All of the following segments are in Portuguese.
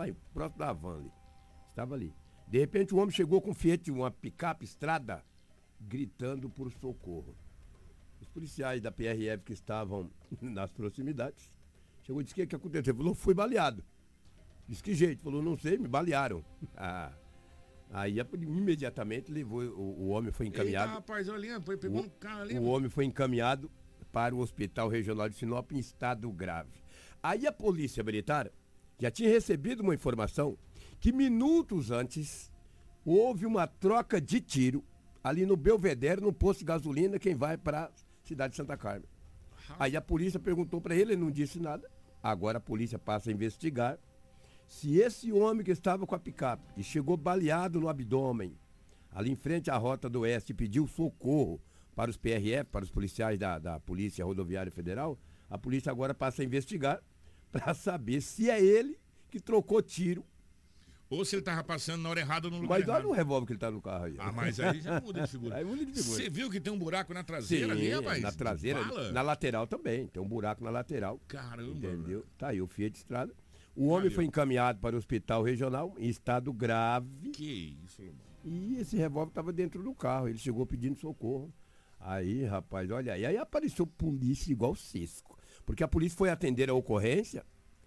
Aí, próximo da van ali. Estava ali. De repente o homem chegou com um Fiat, uma picape estrada, gritando por socorro. Os policiais da PRF que estavam nas proximidades, chegou e disse: O que, que aconteceu? Falou: Fui baleado. Disse: Que jeito? Falou: Não sei, me balearam. Ah. Aí imediatamente levou, o, o homem foi encaminhado. Eita, rapaz, olha, pegou o, um carro ali. O homem foi encaminhado para o Hospital Regional de Sinop em estado grave. Aí a polícia militar já tinha recebido uma informação que minutos antes houve uma troca de tiro ali no Belvedere, no posto de gasolina, quem vai para a cidade de Santa Carmen. Aí a polícia perguntou para ele, ele não disse nada. Agora a polícia passa a investigar se esse homem que estava com a picape e chegou baleado no abdômen, ali em frente à rota do oeste, pediu socorro para os PRF, para os policiais da, da Polícia Rodoviária Federal, a polícia agora passa a investigar para saber se é ele que trocou tiro ou se ele tava passando na hora errada no lugar Mas olha o revólver que ele tá no carro aí. Ah, mas aí já muda de figura. aí muda de figura. Você viu que tem um buraco na traseira Sim, ali, rapaz? na traseira, Fala. na lateral também. Tem um buraco na lateral. Caramba. Entendeu? Tá aí o Fiat Estrada. O homem Valeu. foi encaminhado para o hospital regional em estado grave. Que isso, irmão. E esse revólver estava dentro do carro. Ele chegou pedindo socorro. Aí, rapaz, olha aí. Aí apareceu polícia igual Cisco. Porque a polícia foi atender a ocorrência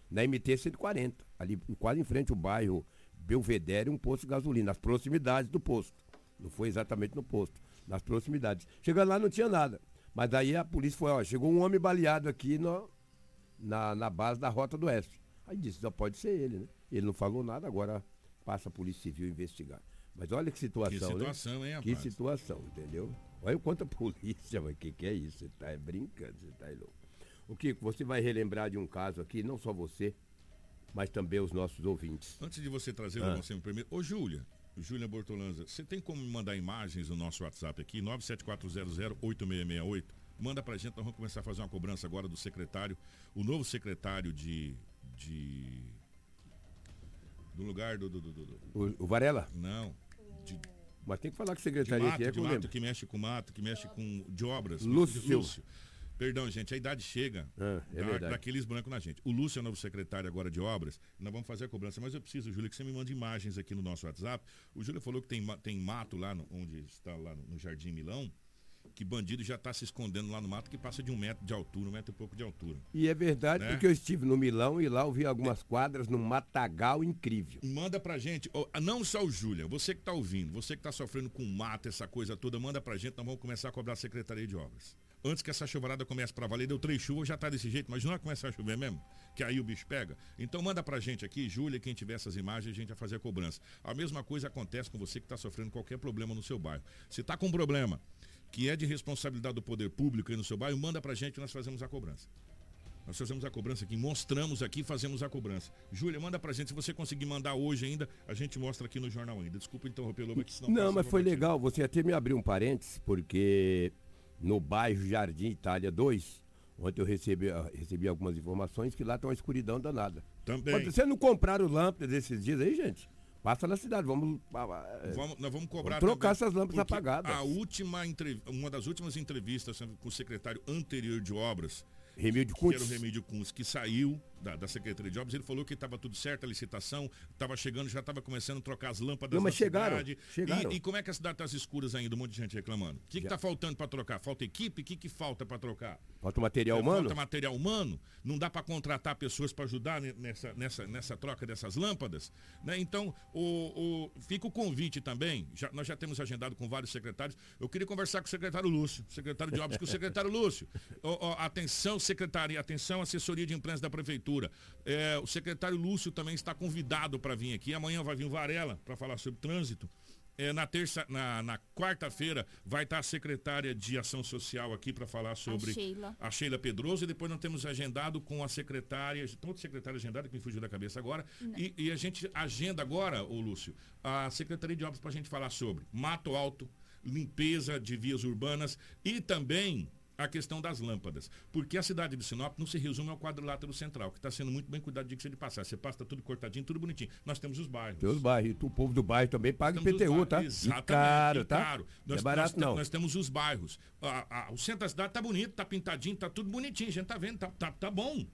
na MT 140, ali quase em frente ao bairro Belvedere, um posto de gasolina, nas proximidades do posto. Não foi exatamente no posto, nas proximidades. Chegando lá não tinha nada. Mas daí a polícia foi, ó, chegou um homem baleado aqui no, na, na base da Rota do Oeste. Aí disse, só pode ser ele, né? Ele não falou nada, agora passa a Polícia Civil investigar. Mas olha que situação, que situação né? Hein, que situação, entendeu? Olha o quanto a polícia, o que, que é isso? Você tá brincando, você tá louco. O Kiko, você vai relembrar de um caso aqui, não só você, mas também os nossos ouvintes. Antes de você trazer ah. o nosso primeiro. Ô, Júlia, Júlia Bortolanza, você tem como mandar imagens no nosso WhatsApp aqui, 974008668? Manda pra gente, nós vamos começar a fazer uma cobrança agora do secretário, o novo secretário de. de do lugar do. do, do, do o, o, Varela? Não. De, mas tem que falar que o secretário mato, aqui é de mato, que mexe com mato, que mexe com de obras. Lúcio. Lúcio. Perdão, gente, a idade chega ah, é da, daqueles brancos na gente. O Lúcio é o novo secretário agora de obras, nós vamos fazer a cobrança, mas eu preciso, Júlio, que você me mande imagens aqui no nosso WhatsApp. O Júlio falou que tem, tem mato lá no, onde está lá no, no Jardim Milão, que bandido já está se escondendo lá no mato que passa de um metro de altura, um metro e pouco de altura. E é verdade, né? porque eu estive no Milão e lá eu vi algumas quadras num matagal incrível. Manda pra gente, não só o Júlia, você que está ouvindo, você que está sofrendo com mato, essa coisa toda, manda pra gente, nós vamos começar a cobrar a Secretaria de Obras antes que essa chuvarada comece para valer, deu três chuvas, já tá desse jeito, mas não vai começar a chover mesmo, que aí o bicho pega. Então manda pra gente aqui, Júlia, quem tiver essas imagens, a gente vai fazer a cobrança. A mesma coisa acontece com você que está sofrendo qualquer problema no seu bairro. Se tá com um problema que é de responsabilidade do poder público aí no seu bairro, manda pra gente e nós fazemos a cobrança. Nós fazemos a cobrança aqui, mostramos aqui, fazemos a cobrança. Júlia, manda pra gente, se você conseguir mandar hoje ainda, a gente mostra aqui no jornal ainda. Desculpa interromper, Lobo, que senão... Não, mas foi legal, você até me abriu um parênteses, porque no bairro Jardim Itália 2. Ontem eu recebi, ah, recebi algumas informações que lá está uma escuridão danada. Também. Quando você não comprar o lâmpadas esses dias aí, gente, passa na cidade. Vamos. É, vamos nós vamos cobrar. Vamos trocar também, essas lâmpadas apagadas. A última, uma das últimas entrevistas com o secretário anterior de obras. Remídio Kuntz. Que era o Remídio Kuntz, que saiu da, da Secretaria de Obras, ele falou que estava tudo certo, a licitação estava chegando, já estava começando a trocar as lâmpadas Não, mas chegaram, cidade. chegaram. E, e, como é que a cidade está às escuras ainda, um monte de gente reclamando? O que está faltando para trocar? Falta equipe? O que, que falta para trocar? Falta material é, humano? Falta material humano? Não dá para contratar pessoas para ajudar nessa, nessa, nessa troca dessas lâmpadas? Né? Então, o, o, fica o convite também, já, nós já temos agendado com vários secretários, eu queria conversar com o secretário Lúcio, secretário de Obras, com o secretário Lúcio. Atenção, secretaria, atenção, assessoria de imprensa da Prefeitura. É, é, o secretário Lúcio também está convidado para vir aqui. Amanhã vai vir o Varela para falar sobre trânsito. É, na terça, na, na quarta-feira vai estar a secretária de Ação Social aqui para falar sobre a Sheila. a Sheila Pedroso e depois nós temos agendado com a secretária, tem outra secretária agendada que me fugiu da cabeça agora e, e, a gente agenda agora, o Lúcio, a Secretaria de Obras para a gente falar sobre Mato Alto, limpeza de vias urbanas e também a questão das lâmpadas. Porque a cidade de Sinop não se resume ao quadrilátero central, que está sendo muito bem cuidado de que de passar. Você passa tudo cortadinho, tudo bonitinho. Nós temos os bairros. Tem os bairros. O povo do bairro também paga IPTU, tá? Exatamente. E caro, tá? Caro. Nós, é barato, nós, não. Nós temos os bairros. o centro da cidade tá bonito, tá pintadinho, tá tudo bonitinho. A gente tá vendo, tá, tá, tá bom.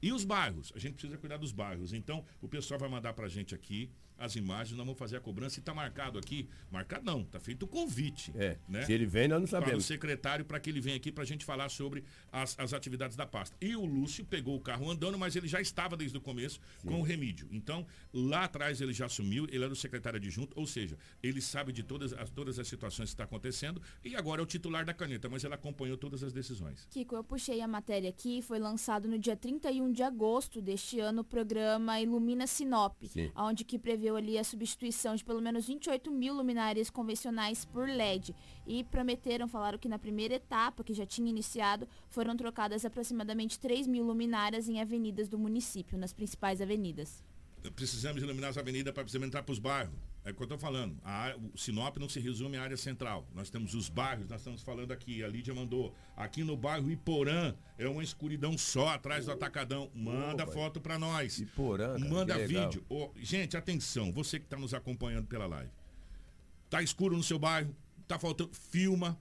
E os bairros? A gente precisa cuidar dos bairros. Então, o pessoal vai mandar para a gente aqui as imagens, nós vamos fazer a cobrança e está marcado aqui. Marcado não, está feito o convite. É, né? Se ele vem, nós não sabemos. Para o secretário, para que ele venha aqui para a gente falar sobre as, as atividades da pasta. E o Lúcio pegou o carro andando, mas ele já estava desde o começo Sim. com o remídio. Então, lá atrás ele já assumiu, ele era o secretário adjunto, ou seja, ele sabe de todas as, todas as situações que está acontecendo e agora é o titular da caneta, mas ele acompanhou todas as decisões. Kiko, eu puxei a matéria aqui, foi lançado no dia 31 de agosto deste ano o programa Ilumina Sinop, Sim. onde que preveu ali a substituição de pelo menos 28 mil luminárias convencionais por LED. E prometeram, falaram que na primeira etapa, que já tinha iniciado, foram trocadas aproximadamente 3 mil luminárias em avenidas do município, nas principais avenidas. Precisamos iluminar as avenidas para entrar para os bairros. É o que eu estou falando. A, o Sinop não se resume à área central. Nós temos os bairros, nós estamos falando aqui, a Lídia mandou. Aqui no bairro Iporã é uma escuridão só atrás do atacadão. Manda oh, foto para nós. Iporã. Cara, Manda vídeo. Oh, gente, atenção, você que está nos acompanhando pela live. Tá escuro no seu bairro, tá faltando. Filma,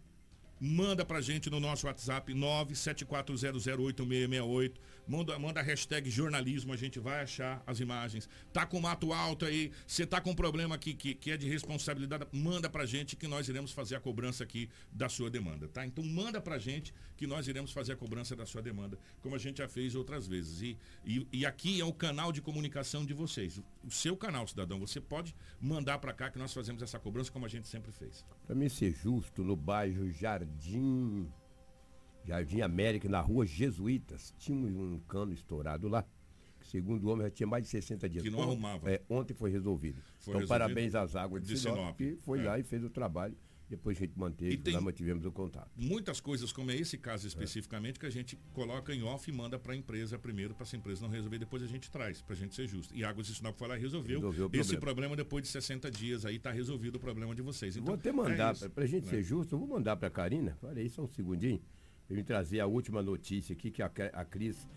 manda pra gente no nosso WhatsApp 974008668. Manda, manda a hashtag jornalismo, a gente vai achar as imagens. Tá com mato alto aí, você tá com um problema que, que, que é de responsabilidade, manda pra gente que nós iremos fazer a cobrança aqui da sua demanda, tá? Então manda pra gente que nós iremos fazer a cobrança da sua demanda, como a gente já fez outras vezes. E, e, e aqui é o canal de comunicação de vocês. O seu canal, cidadão, você pode mandar para cá que nós fazemos essa cobrança como a gente sempre fez. Para mim ser justo, no bairro Jardim Jardim América, na rua Jesuítas. Tinha um cano estourado lá. Que, segundo o homem, já tinha mais de 60 dias. Que não arrumava. É, ontem foi resolvido. Foi então, resolvido parabéns às águas de, de Sinop, Sinop, que foi é. lá e fez o trabalho. Depois a gente manteve, e lá mantivemos o contato. Muitas coisas, como é esse caso especificamente, é. que a gente coloca em off e manda para a empresa primeiro, para essa empresa não resolver, depois a gente traz, para a gente ser justo. E Águas de Sinop foi lá e resolveu, resolveu esse problema. problema. depois de 60 dias, aí está resolvido o problema de vocês. Então, vou até mandar, é para a gente né? ser justo, eu vou mandar para a Karina, olha aí, só um segundinho eu trazer a última notícia aqui, que a, a Cris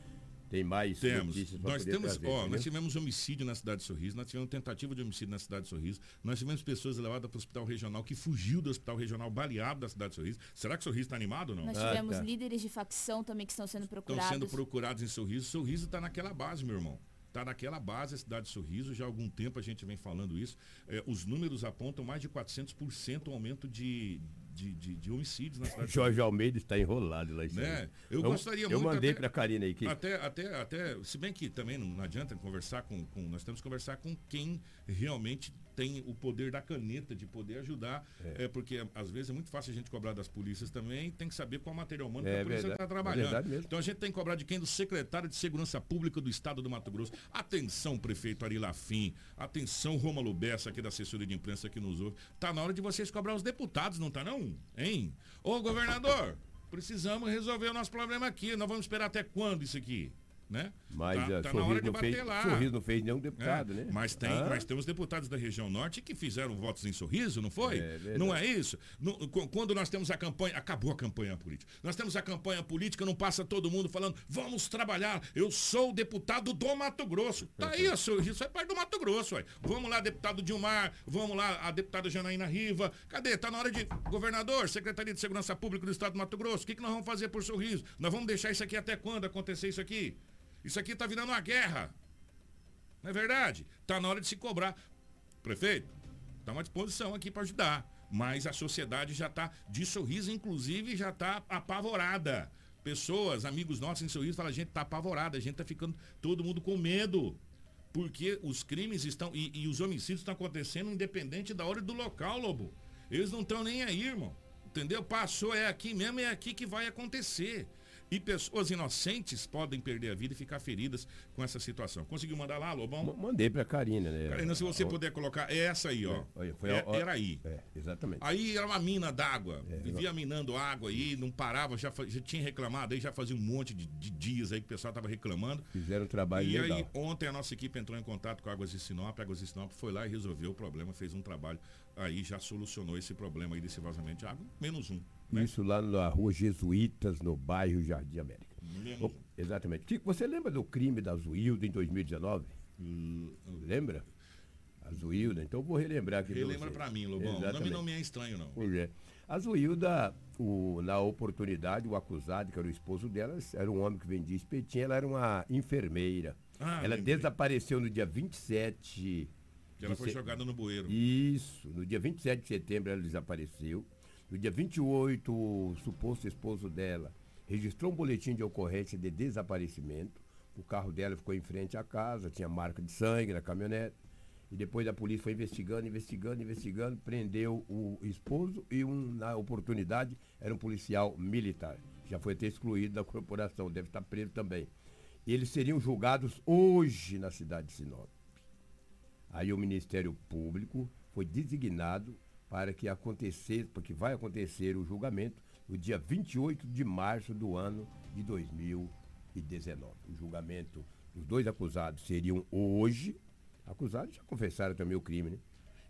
tem mais temos. notícias nós temos, trazer, ó, nós tivemos homicídio na cidade de Sorriso, nós tivemos tentativa de homicídio na cidade de Sorriso, nós tivemos pessoas levadas para o hospital regional que fugiu do hospital regional baleado da cidade de Sorriso. Será que Sorriso está animado ou não? Nós tivemos ah, tá. líderes de facção também que estão sendo procurados. Estão sendo procurados em Sorriso. Sorriso está naquela base, meu irmão. Está naquela base a cidade de Sorriso, já há algum tempo a gente vem falando isso. É, os números apontam mais de 400% aumento de, de, de, de, homicídios na cidade. Jorge Almeida está enrolado lá em né? Eu, eu gostaria eu muito. Eu mandei para a Karina aí. Que... Até, até, até, se bem que também não, não adianta conversar com, com, Nós temos que conversar com quem realmente tem o poder da caneta de poder ajudar, é. é. porque às vezes é muito fácil a gente cobrar das polícias também, tem que saber qual material humano é, que a polícia está trabalhando. É então a gente tem que cobrar de quem? Do secretário de Segurança Pública do Estado do Mato Grosso. Atenção, prefeito Ari Lafim, atenção, Rômulo Bessa, aqui da assessoria de imprensa que nos ouve. Tá na hora de vocês cobrar os deputados, não tá não? Hein? Ô governador, precisamos resolver o nosso problema aqui. Nós vamos esperar até quando isso aqui? Né? Mas tá, é, tá na hora de bater fez, lá. Sorriso não fez nenhum deputado, é, né? Mas tem, ah. mas temos deputados da região norte que fizeram votos em sorriso, não foi? É, não é isso? No, quando nós temos a campanha, acabou a campanha política. Nós temos a campanha política, não passa todo mundo falando, vamos trabalhar. Eu sou o deputado do Mato Grosso. Tá aí a sorriso, é parte do Mato Grosso, ué. Vamos lá, deputado Dilmar, vamos lá, a deputada Janaína Riva. Cadê? Tá na hora de governador, Secretaria de Segurança Pública do Estado do Mato Grosso. O que, que nós vamos fazer por sorriso? Nós vamos deixar isso aqui até quando acontecer isso aqui? Isso aqui está virando uma guerra. Não é verdade? Está na hora de se cobrar. Prefeito, está uma disposição aqui para ajudar. Mas a sociedade já está de sorriso, inclusive, já está apavorada. Pessoas, amigos nossos em sorriso, falam, a gente está apavorada, a gente está ficando todo mundo com medo. Porque os crimes estão. E, e os homicídios estão acontecendo independente da hora e do local, Lobo. Eles não estão nem aí, irmão. Entendeu? Passou, é aqui mesmo, é aqui que vai acontecer. E pessoas inocentes podem perder a vida e ficar feridas com essa situação. Conseguiu mandar lá, Lobão? Mandei para a Karina, né? Karina, se você puder colocar, é essa aí, ó. É, foi é, era aí. É, exatamente. Aí era uma mina d'água. É, vivia minando água aí, não parava, já, já tinha reclamado, aí já fazia um monte de, de dias aí que o pessoal estava reclamando. Fizeram um trabalho e legal. aí, ontem a nossa equipe entrou em contato com a Águas de Sinop, a Águas de Sinop foi lá e resolveu o problema, fez um trabalho aí, já solucionou esse problema aí desse vazamento de água, menos um. Né? Isso lá na rua Jesuítas, no bairro Jardim América. Oh, exatamente. Tico, você lembra do crime da Zuilda em 2019? Hum, lembra? A Zuilda, então vou relembrar aqui. Relembra para mim, Lobão. O nome não me é estranho, não. Pois é. A Zuilda o, na oportunidade, o acusado, que era o esposo dela, era um homem que vendia espetinho, ela era uma enfermeira. Ah, ela lembrei. desapareceu no dia 27. Que ela foi jogada no bueiro. Isso, no dia 27 de setembro ela desapareceu. No dia 28, o suposto esposo dela registrou um boletim de ocorrência de desaparecimento. O carro dela ficou em frente à casa, tinha marca de sangue na caminhonete. E depois a polícia foi investigando, investigando, investigando, prendeu o esposo e um, na oportunidade, era um policial militar. Já foi até excluído da corporação, deve estar preso também. E eles seriam julgados hoje na cidade de Sinop. Aí o Ministério Público foi designado para que acontecesse, porque vai acontecer o julgamento no dia 28 de março do ano de 2019. O julgamento dos dois acusados seriam hoje, Acusados já confessaram também o crime, né?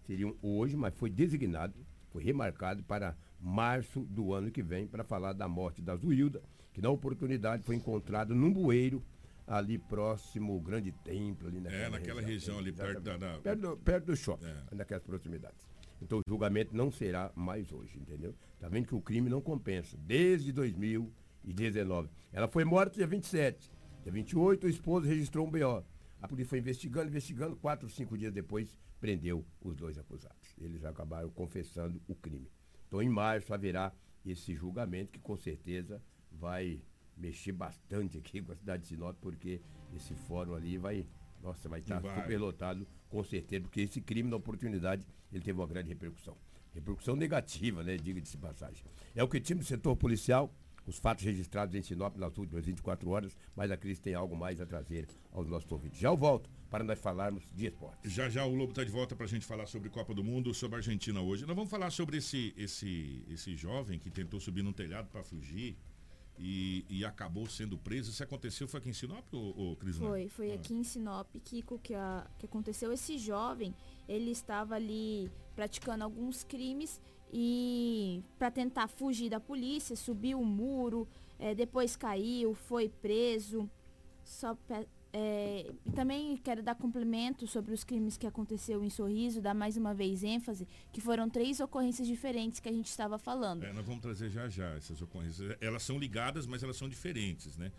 Seriam hoje, mas foi designado, foi remarcado para março do ano que vem para falar da morte da Zuilda, que na oportunidade foi encontrada num bueiro ali próximo ao grande templo ali naquela, é, naquela região, região ali perto da, da... Perto, do, perto do shopping, é. naquelas proximidades. Então o julgamento não será mais hoje, entendeu? Tá vendo que o crime não compensa desde 2019. Ela foi morta dia 27. Dia 28 o esposo registrou um BO. A polícia foi investigando, investigando. Quatro, cinco dias depois, prendeu os dois acusados. Eles acabaram confessando o crime. Então, em março, haverá esse julgamento que, com certeza, vai mexer bastante aqui com a cidade de Sinop, porque esse fórum ali vai, nossa, vai estar vai. super lotado, com certeza, porque esse crime, na oportunidade, ele teve uma grande repercussão. Repercussão negativa, né? Diga-se passagem. É o que time do setor policial os fatos registrados em Sinop nas últimas 24 horas, mas a crise tem algo mais a trazer aos nossos ouvintes. Já eu volto para nós falarmos de esporte. Já já o Lobo está de volta para a gente falar sobre Copa do Mundo, sobre a Argentina hoje. Nós vamos falar sobre esse, esse, esse jovem que tentou subir num telhado para fugir. E, e, acabou sendo preso. Isso aconteceu foi aqui em Sinop, ou, ou Cris? Foi, foi ah. aqui em Sinop, Kiko, que, a, que aconteceu. Esse jovem, ele estava ali praticando alguns crimes e para tentar fugir da polícia, subiu o muro, é, depois caiu, foi preso. Só é, também quero dar complemento sobre os crimes que aconteceu em Sorriso, dar mais uma vez ênfase, que foram três ocorrências diferentes que a gente estava falando. É, nós vamos trazer já já essas ocorrências. Elas são ligadas, mas elas são diferentes, né?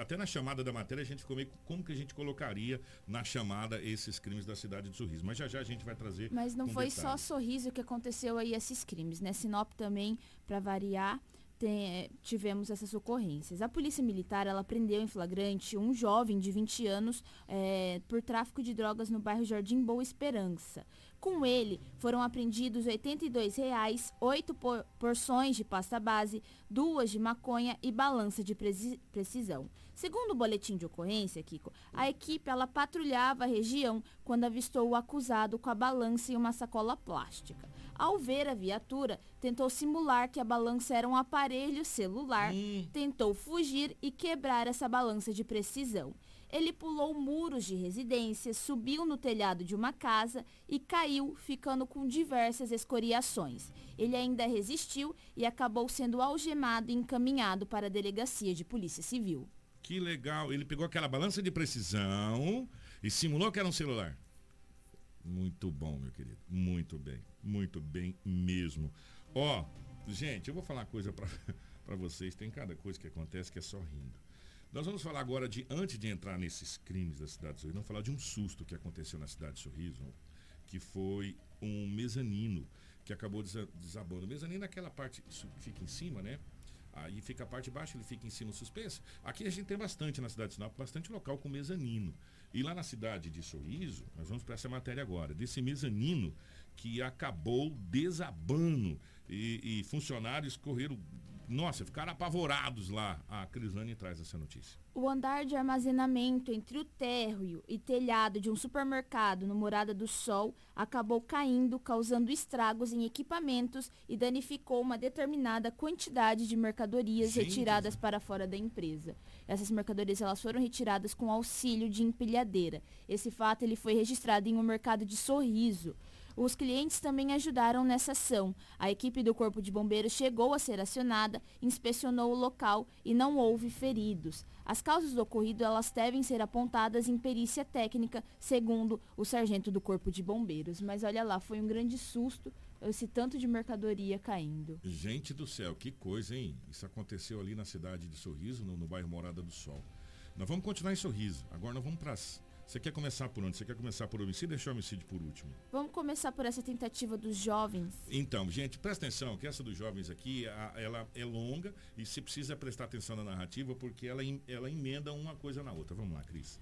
Até na chamada da matéria a gente ficou meio como que a gente colocaria na chamada esses crimes da cidade de Sorriso. Mas já já a gente vai trazer. Mas não foi detalhe. só Sorriso que aconteceu aí esses crimes, né? Sinop também, para variar tem, tivemos essas ocorrências. A Polícia Militar ela prendeu em flagrante um jovem de 20 anos é, por tráfico de drogas no bairro Jardim Boa Esperança. Com ele, foram apreendidos 82 reais, 8 por, porções de pasta base, duas de maconha e balança de precisão. Segundo o boletim de ocorrência, Kiko, a equipe ela patrulhava a região quando avistou o acusado com a balança e uma sacola plástica. Ao ver a viatura, tentou simular que a balança era um aparelho celular, hum. tentou fugir e quebrar essa balança de precisão. Ele pulou muros de residências, subiu no telhado de uma casa e caiu, ficando com diversas escoriações. Ele ainda resistiu e acabou sendo algemado e encaminhado para a delegacia de polícia civil. Que legal! Ele pegou aquela balança de precisão e simulou que era um celular. Muito bom, meu querido. Muito bem. Muito bem mesmo. Ó, gente, eu vou falar uma coisa para vocês. Tem cada coisa que acontece que é só rindo. Nós vamos falar agora de, antes de entrar nesses crimes da cidade de Sorriso, vamos falar de um susto que aconteceu na cidade de Sorriso, que foi um mezanino que acabou desabando. O mezanino é aquela parte que fica em cima, né? Aí fica a parte de baixo, ele fica em cima suspenso. Aqui a gente tem bastante na cidade de Sinop, bastante local com mezanino. E lá na cidade de Sorriso, nós vamos para essa matéria agora, desse mezanino que acabou desabando e, e funcionários correram nossa, ficaram apavorados lá. A Crislane traz essa notícia. O andar de armazenamento entre o térreo e telhado de um supermercado no Morada do Sol acabou caindo, causando estragos em equipamentos e danificou uma determinada quantidade de mercadorias Gente. retiradas para fora da empresa. Essas mercadorias elas foram retiradas com auxílio de empilhadeira. Esse fato ele foi registrado em um mercado de Sorriso. Os clientes também ajudaram nessa ação. A equipe do Corpo de Bombeiros chegou a ser acionada, inspecionou o local e não houve feridos. As causas do ocorrido elas devem ser apontadas em perícia técnica, segundo o sargento do Corpo de Bombeiros. Mas olha lá, foi um grande susto esse tanto de mercadoria caindo. Gente do céu, que coisa, hein? Isso aconteceu ali na cidade de Sorriso, no, no bairro Morada do Sol. Nós vamos continuar em Sorriso. Agora nós vamos para você quer começar por onde? Você quer começar por homicídio ou deixar o homicídio por último? Vamos começar por essa tentativa dos jovens. Então, gente, presta atenção que essa dos jovens aqui, ela é longa e você precisa prestar atenção na narrativa porque ela, ela emenda uma coisa na outra. Vamos lá, Cris.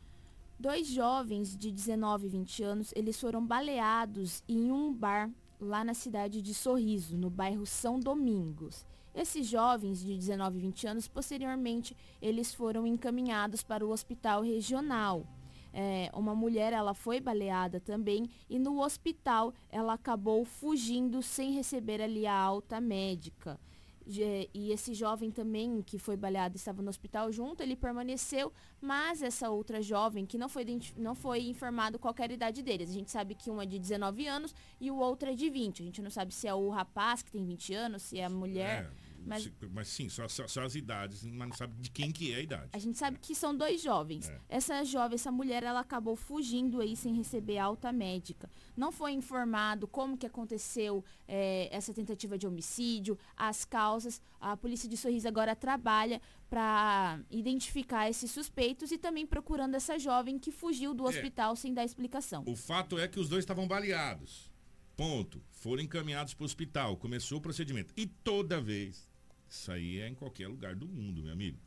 Dois jovens de 19 e 20 anos, eles foram baleados em um bar lá na cidade de Sorriso, no bairro São Domingos. Esses jovens de 19 e 20 anos, posteriormente, eles foram encaminhados para o hospital regional. É, uma mulher ela foi baleada também e no hospital ela acabou fugindo sem receber ali a alta médica. E esse jovem também que foi baleado estava no hospital junto, ele permaneceu, mas essa outra jovem que não foi, não foi informado qual era a idade deles. A gente sabe que um é de 19 anos e o outro é de 20. A gente não sabe se é o rapaz que tem 20 anos, se é a mulher. É mas, mas sim, só, só, só, as idades, mas não sabe de quem que é a idade. A gente sabe que são dois jovens. É. Essa jovem, essa mulher, ela acabou fugindo aí sem receber alta médica. Não foi informado como que aconteceu é, essa tentativa de homicídio, as causas. A polícia de Sorriso agora trabalha para identificar esses suspeitos e também procurando essa jovem que fugiu do é. hospital sem dar explicação. O fato é que os dois estavam baleados. Ponto. Foram encaminhados para o hospital. Começou o procedimento. E toda vez isso aí é em qualquer lugar do mundo, meu amigo.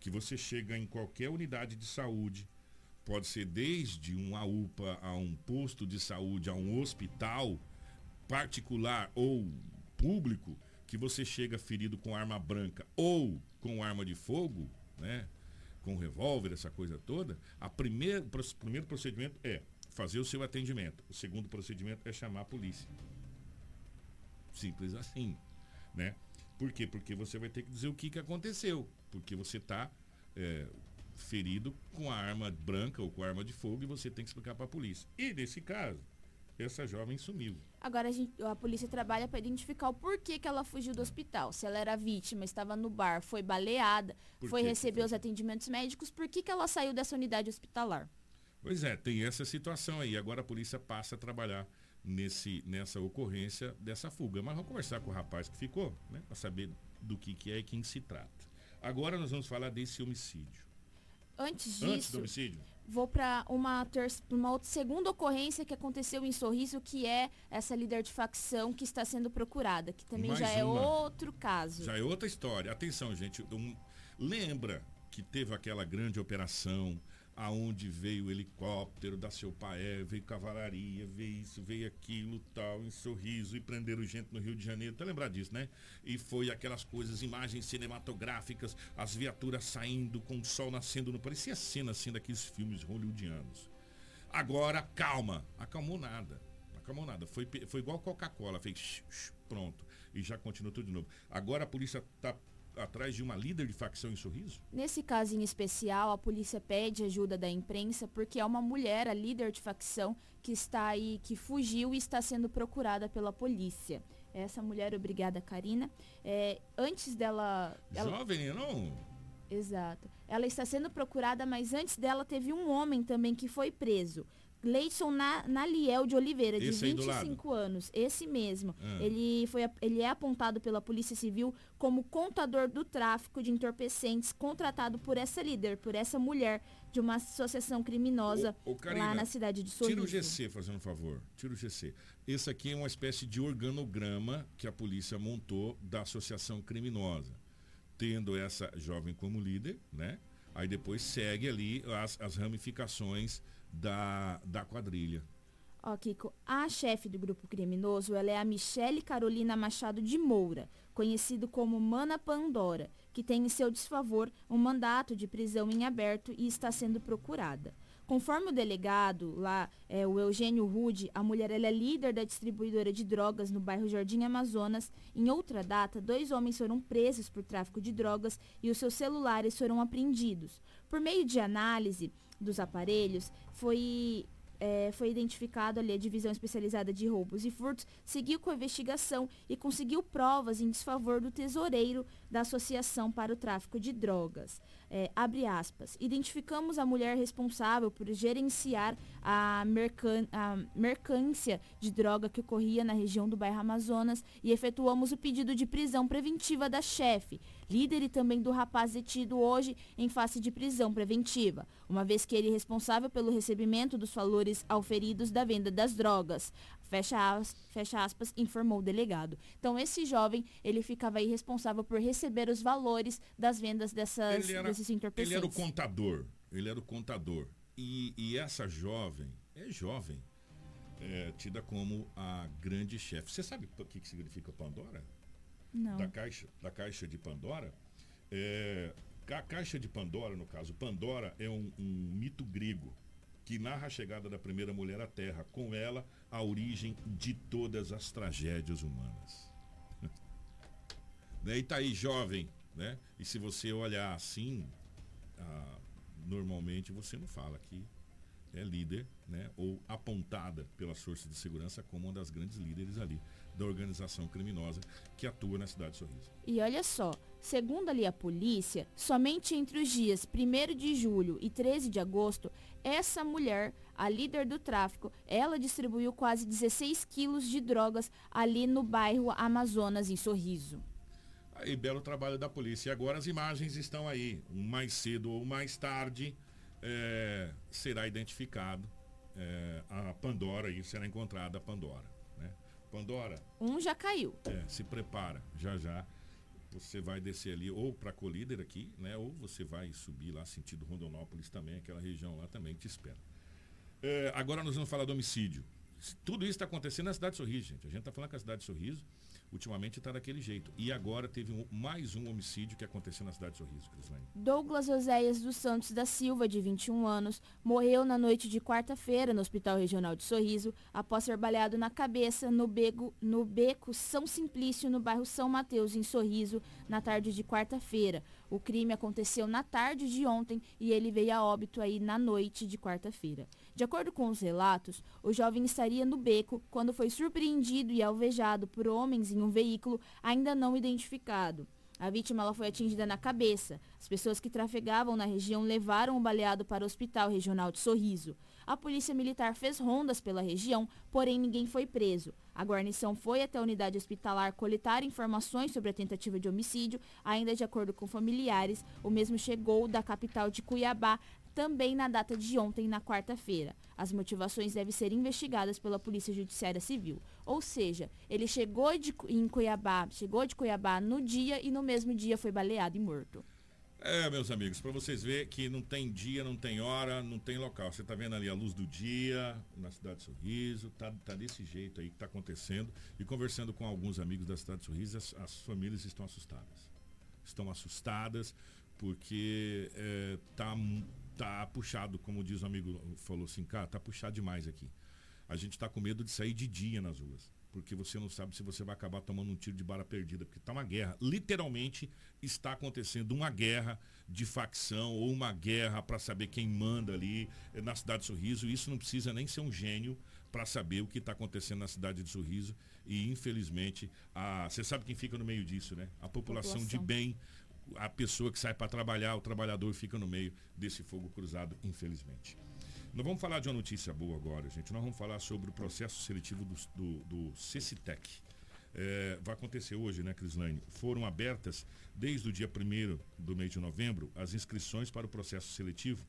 Que você chega em qualquer unidade de saúde, pode ser desde uma UPA a um posto de saúde, a um hospital particular ou público, que você chega ferido com arma branca ou com arma de fogo, né? Com revólver, essa coisa toda, a primeira, o primeiro procedimento é fazer o seu atendimento. O segundo procedimento é chamar a polícia. Simples assim, né? Por quê? Porque você vai ter que dizer o que, que aconteceu. Porque você está é, ferido com a arma branca ou com a arma de fogo e você tem que explicar para a polícia. E nesse caso, essa jovem sumiu. Agora a, gente, a polícia trabalha para identificar o porquê que ela fugiu do hospital. Se ela era vítima, estava no bar, foi baleada, Por foi receber os atendimentos médicos, por que, que ela saiu dessa unidade hospitalar? Pois é, tem essa situação aí. Agora a polícia passa a trabalhar nesse, nessa ocorrência dessa fuga. Mas vamos conversar com o rapaz que ficou, né, para saber do que, que é e quem se trata. Agora nós vamos falar desse homicídio. Antes disso, Antes do homicídio? vou para uma, uma outra segunda ocorrência que aconteceu em Sorriso, que é essa líder de facção que está sendo procurada, que também Mais já é outro caso. Já é outra história. Atenção, gente. Um, lembra que teve aquela grande operação aonde veio o helicóptero da seu pai, veio cavalaria, veio isso, veio aquilo, tal, em sorriso, e prenderam gente no Rio de Janeiro, tá lembrar disso, né? E foi aquelas coisas, imagens cinematográficas, as viaturas saindo com o sol nascendo, não parecia cena assim daqueles filmes hollywoodianos. Agora, calma, acalmou nada. Acalmou nada. Foi, foi igual Coca-Cola, fez pronto. E já continuou tudo de novo. Agora a polícia está atrás de uma líder de facção em Sorriso? Nesse caso em especial, a polícia pede ajuda da imprensa porque é uma mulher, a líder de facção, que está aí, que fugiu e está sendo procurada pela polícia. Essa mulher, obrigada, Karina. É, antes dela. Jovem, ela... não? Exato. Ela está sendo procurada, mas antes dela teve um homem também que foi preso. Gleison Naliel de Oliveira, de 25 anos, esse mesmo. Ah. Ele, foi, ele é apontado pela Polícia Civil como contador do tráfico de entorpecentes contratado por essa líder, por essa mulher de uma associação criminosa ô, ô, lá na cidade de Sorriso. Tira o GC, fazendo um favor. Tira o GC. Esse aqui é uma espécie de organograma que a polícia montou da associação criminosa. Tendo essa jovem como líder, né? Aí depois segue ali as, as ramificações da, da quadrilha. Ó, Kiko, a chefe do grupo criminoso ela é a Michele Carolina Machado de Moura, conhecido como Mana Pandora, que tem em seu desfavor um mandato de prisão em aberto e está sendo procurada. Conforme o delegado, lá, é, o Eugênio Rude, a mulher é líder da distribuidora de drogas no bairro Jardim Amazonas. Em outra data, dois homens foram presos por tráfico de drogas e os seus celulares foram apreendidos. Por meio de análise, dos aparelhos, foi é, foi identificado ali a divisão especializada de roubos e furtos, seguiu com a investigação e conseguiu provas em desfavor do tesoureiro da Associação para o Tráfico de Drogas. É, abre aspas. Identificamos a mulher responsável por gerenciar a, mercan a mercância de droga que ocorria na região do bairro Amazonas e efetuamos o pedido de prisão preventiva da chefe, líder e também do rapaz detido hoje em face de prisão preventiva, uma vez que ele é responsável pelo recebimento dos valores auferidos da venda das drogas. Fecha, as, fecha aspas, informou o delegado. Então, esse jovem, ele ficava aí responsável por receber os valores das vendas dessas, era, desses entorpecentes. Ele era o contador, ele era o contador. E, e essa jovem, é jovem, é, tida como a grande chefe. Você sabe o que, que significa Pandora? Não. Da caixa, da caixa de Pandora? É, a caixa de Pandora, no caso, Pandora é um, um mito grego que narra a chegada da primeira mulher à Terra, com ela a origem de todas as tragédias humanas. né? E tá aí jovem, né? E se você olhar assim, ah, normalmente você não fala que é líder, né? Ou apontada pelas forças de segurança como uma das grandes líderes ali da organização criminosa que atua na cidade de Sorriso. E olha só, segundo ali a polícia, somente entre os dias 1 de julho e 13 de agosto, essa mulher, a líder do tráfico, ela distribuiu quase 16 quilos de drogas ali no bairro Amazonas, em Sorriso. Aí, belo trabalho da polícia. E agora as imagens estão aí. Mais cedo ou mais tarde é, será identificado é, a Pandora e será encontrada a Pandora. Pandora. Um já caiu. É, se prepara, já já. Você vai descer ali ou para Colíder aqui, né? Ou você vai subir lá sentido Rondonópolis também, aquela região lá também que te espera. É, agora nós vamos falar do homicídio. Tudo isso está acontecendo na cidade de Sorriso, gente. A gente está falando que a cidade de Sorriso ultimamente está daquele jeito. E agora teve um, mais um homicídio que aconteceu na cidade de Sorriso, Crislane. Douglas Oséias dos Santos da Silva, de 21 anos, morreu na noite de quarta-feira no Hospital Regional de Sorriso, após ser baleado na cabeça no, beco, no beco São Simplício, no bairro São Mateus, em Sorriso, na tarde de quarta-feira. O crime aconteceu na tarde de ontem e ele veio a óbito aí na noite de quarta-feira. De acordo com os relatos, o jovem estaria no beco quando foi surpreendido e alvejado por homens em um veículo ainda não identificado. A vítima ela foi atingida na cabeça. As pessoas que trafegavam na região levaram o baleado para o Hospital Regional de Sorriso. A polícia militar fez rondas pela região, porém ninguém foi preso. A guarnição foi até a unidade hospitalar coletar informações sobre a tentativa de homicídio. Ainda de acordo com familiares, o mesmo chegou da capital de Cuiabá também na data de ontem, na quarta-feira. As motivações devem ser investigadas pela Polícia Judiciária Civil. Ou seja, ele chegou de, em Cuiabá, chegou de Cuiabá no dia e no mesmo dia foi baleado e morto. É, meus amigos, para vocês verem que não tem dia, não tem hora, não tem local. Você está vendo ali a luz do dia na cidade de Sorriso, tá, tá desse jeito aí que está acontecendo. E conversando com alguns amigos da cidade de Sorriso, as, as famílias estão assustadas. Estão assustadas porque é, tá, tá puxado, como diz o amigo falou assim, cara, tá puxado demais aqui. A gente está com medo de sair de dia nas ruas porque você não sabe se você vai acabar tomando um tiro de bala perdida, porque está uma guerra. Literalmente está acontecendo uma guerra de facção ou uma guerra para saber quem manda ali eh, na cidade de Sorriso. Isso não precisa nem ser um gênio para saber o que está acontecendo na cidade de Sorriso. E infelizmente, a, você sabe quem fica no meio disso, né? A população, população. de bem, a pessoa que sai para trabalhar, o trabalhador fica no meio desse fogo cruzado, infelizmente. Nós vamos falar de uma notícia boa agora, gente. Nós vamos falar sobre o processo seletivo do, do, do CECITEC. É, vai acontecer hoje, né, Crislane? Foram abertas desde o dia 1 do mês de novembro as inscrições para o processo seletivo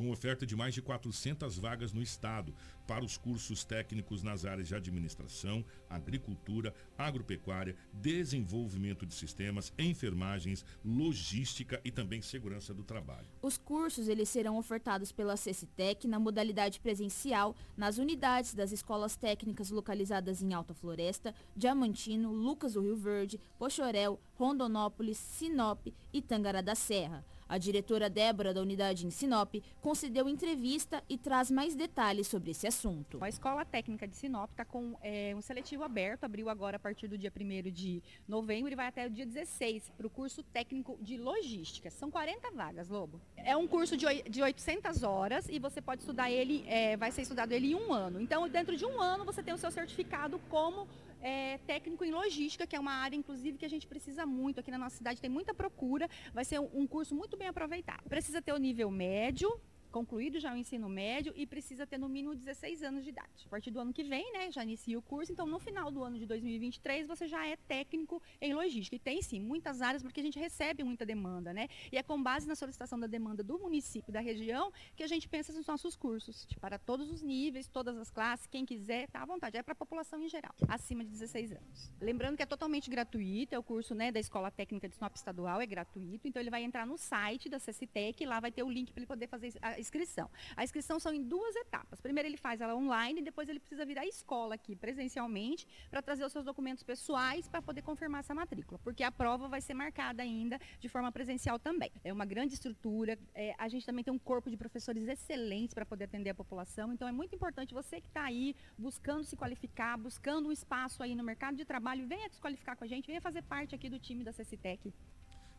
com oferta de mais de 400 vagas no estado para os cursos técnicos nas áreas de administração, agricultura, agropecuária, desenvolvimento de sistemas, enfermagens, logística e também segurança do trabalho. Os cursos eles serão ofertados pela CECITEC na modalidade presencial nas unidades das escolas técnicas localizadas em Alta Floresta, Diamantino, Lucas do Rio Verde, Pochorel, Rondonópolis, Sinop e Tangará da Serra. A diretora Débora da unidade em Sinop concedeu entrevista e traz mais detalhes sobre esse assunto. A Escola Técnica de Sinop está com é, um seletivo aberto, abriu agora a partir do dia 1 de novembro e vai até o dia 16 para o curso técnico de logística. São 40 vagas, Lobo. É um curso de, de 800 horas e você pode estudar ele, é, vai ser estudado ele em um ano. Então, dentro de um ano, você tem o seu certificado como é, técnico em logística, que é uma área, inclusive, que a gente precisa muito. Aqui na nossa cidade tem muita procura. Vai ser um, curso muito bem aproveitado. Precisa ter o nível médio, concluído já o ensino médio e precisa ter no mínimo 16 anos de idade. A partir do ano que vem, né, já inicia o curso, então no final do ano de 2023 você já é técnico em logística. E tem sim muitas áreas porque a gente recebe muita demanda, né? E é com base na solicitação da demanda do município, da região, que a gente pensa nos nossos cursos, para todos os níveis, todas as classes, quem quiser, tá à vontade. É para a população em geral, acima de 16 anos. Lembrando que é totalmente gratuito, é o curso, né, da Escola Técnica de Sinop Estadual, é gratuito, então ele vai entrar no site da CCTEC, lá vai ter o link para ele poder fazer a inscrição. A inscrição são em duas etapas. Primeiro ele faz ela online, depois ele precisa vir à escola aqui presencialmente para trazer os seus documentos pessoais para poder confirmar essa matrícula, porque a prova vai ser marcada ainda de forma presencial também. É uma grande estrutura, é, a gente também tem um corpo de professores excelentes para poder atender a população, então é muito importante você que está aí buscando se qualificar, buscando um espaço aí no mercado de trabalho, venha se qualificar com a gente, venha fazer parte aqui do time da CCTEC.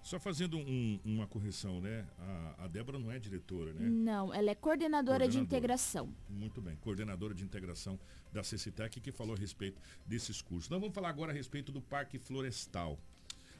Só fazendo um, uma correção, né? A, a, Débora não é diretora, né? Não, ela é coordenadora, coordenadora, de integração. Muito bem, coordenadora de integração da CCTEC, que falou a respeito desses cursos. Nós vamos falar agora a respeito do Parque Florestal.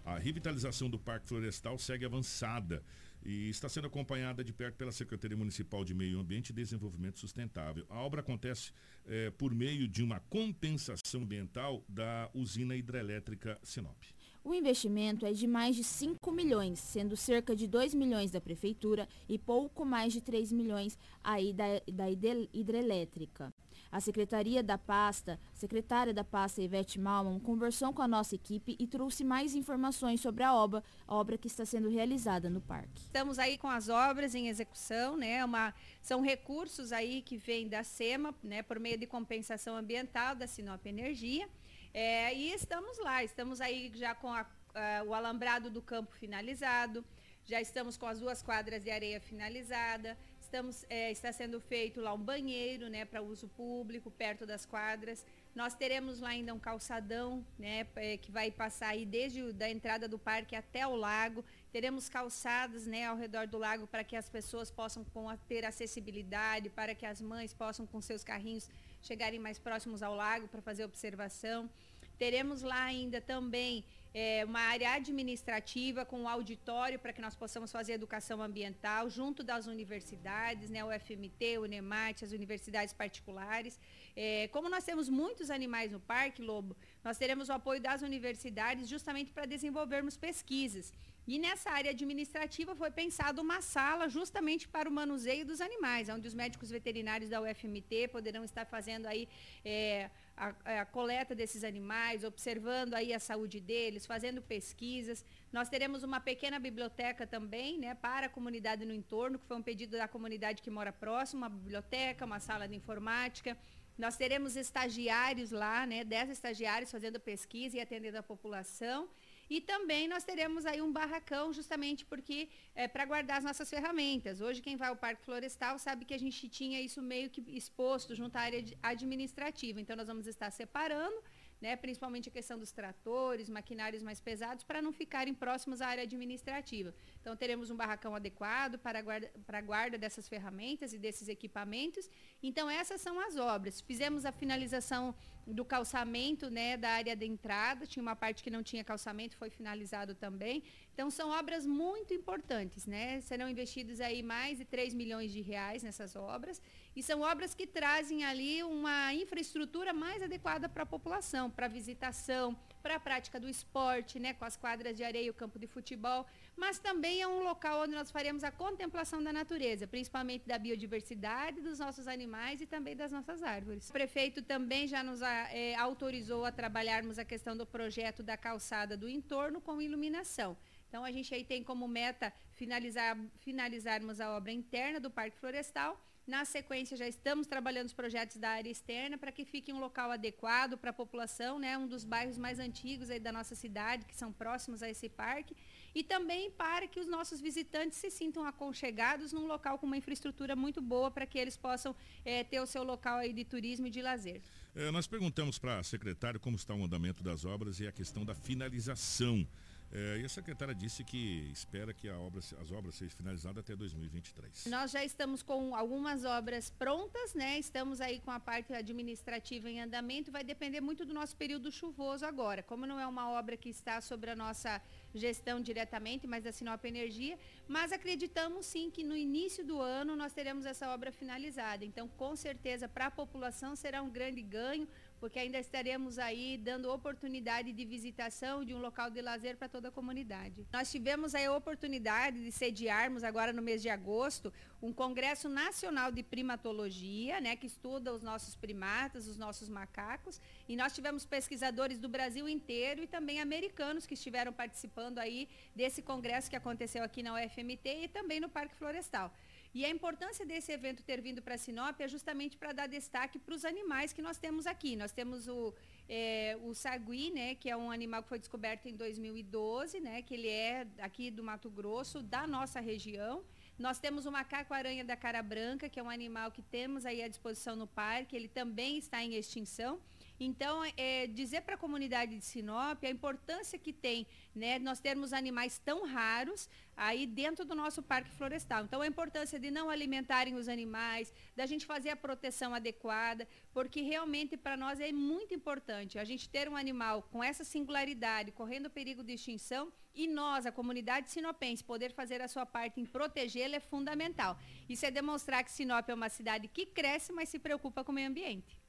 A revitalização do Parque Florestal segue avançada e está sendo acompanhada de perto pela Secretaria Municipal de Meio Ambiente e Desenvolvimento Sustentável. A obra acontece eh, por meio de uma compensação ambiental da usina hidrelétrica Sinop. O investimento é de mais de 5 milhões, sendo cerca de 2 milhões da prefeitura e pouco mais de 3 milhões aí da, da hidrelétrica. A secretaria da pasta, secretária da pasta Ivete Malman, conversou com a nossa equipe e trouxe mais informações sobre a obra, a obra que está sendo realizada no parque. Estamos aí com as obras em execução, né? Uma, são recursos aí que vêm da SEMA, né, por meio de compensação ambiental da Sinop Energia. É, e estamos lá, estamos aí já com a, a, o alambrado do campo finalizado, já estamos com as duas quadras de areia finalizada, estamos, é, está sendo feito lá um banheiro né, para uso público, perto das quadras. Nós teremos lá ainda um calçadão, né, é, que vai passar aí desde da entrada do parque até o lago. Teremos calçadas, né, ao redor do lago para que as pessoas possam ter acessibilidade, para que as mães possam com seus carrinhos chegarem mais próximos ao lago para fazer observação. Teremos lá ainda também é, uma área administrativa com um auditório para que nós possamos fazer educação ambiental junto das universidades, né, o FMT, o NEMAT, as universidades particulares. É, como nós temos muitos animais no parque, Lobo, nós teremos o apoio das universidades justamente para desenvolvermos pesquisas. E nessa área administrativa foi pensada uma sala justamente para o manuseio dos animais, onde os médicos veterinários da UFMT poderão estar fazendo aí é, a, a, coleta desses animais, observando aí a saúde deles, fazendo pesquisas. Nós teremos uma pequena biblioteca também, né, para a comunidade no entorno, que foi um pedido da comunidade que mora próximo, uma biblioteca, uma sala de informática. Nós teremos estagiários lá, né, 10 estagiários fazendo pesquisa e atendendo a população. E também nós teremos aí um barracão, justamente porque é para guardar as nossas ferramentas. Hoje, quem vai ao Parque Florestal sabe que a gente tinha isso meio que exposto junto à área administrativa. Então, nós vamos estar separando né, principalmente a questão dos tratores, maquinários mais pesados, para não ficarem próximos à área administrativa. Então, teremos um barracão adequado para a guarda, guarda dessas ferramentas e desses equipamentos. Então, essas são as obras. Fizemos a finalização do calçamento né, da área de entrada, tinha uma parte que não tinha calçamento, foi finalizado também. Então, são obras muito importantes, né? Serão investidos aí mais de 3 milhões de reais nessas obras. E são obras que trazem ali uma infraestrutura mais adequada para a população, para visitação, para a prática do esporte, né, com as quadras de areia e o campo de futebol, mas também é um local onde nós faremos a contemplação da natureza, principalmente da biodiversidade, dos nossos animais e também das nossas árvores. O prefeito também já nos é, autorizou a trabalharmos a questão do projeto da calçada do entorno com iluminação. Então a gente aí tem como meta finalizar, finalizarmos a obra interna do Parque Florestal na sequência, já estamos trabalhando os projetos da área externa para que fique um local adequado para a população, né? um dos bairros mais antigos aí da nossa cidade, que são próximos a esse parque. e também para que os nossos visitantes se sintam aconchegados num local com uma infraestrutura muito boa para que eles possam é, ter o seu local aí de turismo e de lazer. É, nós perguntamos para a secretária como está o andamento das obras e a questão da finalização. É, e a secretária disse que espera que obra, as obras sejam finalizadas até 2023. Nós já estamos com algumas obras prontas, né? Estamos aí com a parte administrativa em andamento. Vai depender muito do nosso período chuvoso agora. Como não é uma obra que está sobre a nossa gestão diretamente, mas da Sinop Energia, mas acreditamos sim que no início do ano nós teremos essa obra finalizada. Então, com certeza, para a população será um grande ganho, porque ainda estaremos aí dando oportunidade de visitação de um local de lazer para toda a comunidade. Nós tivemos aí a oportunidade de sediarmos agora no mês de agosto um congresso nacional de primatologia, né, que estuda os nossos primatas, os nossos macacos, e nós tivemos pesquisadores do Brasil inteiro e também americanos que estiveram participando aí desse congresso que aconteceu aqui na UFMT e também no Parque Florestal. E a importância desse evento ter vindo para Sinop é justamente para dar destaque para os animais que nós temos aqui. Nós temos o, é, o sagui, né, que é um animal que foi descoberto em 2012, né, que ele é aqui do Mato Grosso, da nossa região. Nós temos o macaco-aranha da cara branca, que é um animal que temos aí à disposição no parque, ele também está em extinção. Então, é, dizer para a comunidade de Sinop a importância que tem né, nós termos animais tão raros aí dentro do nosso parque florestal. Então, a importância de não alimentarem os animais, da gente fazer a proteção adequada, porque realmente para nós é muito importante a gente ter um animal com essa singularidade, correndo perigo de extinção, e nós, a comunidade sinopense, poder fazer a sua parte em protegê-lo é fundamental. Isso é demonstrar que Sinop é uma cidade que cresce, mas se preocupa com o meio ambiente.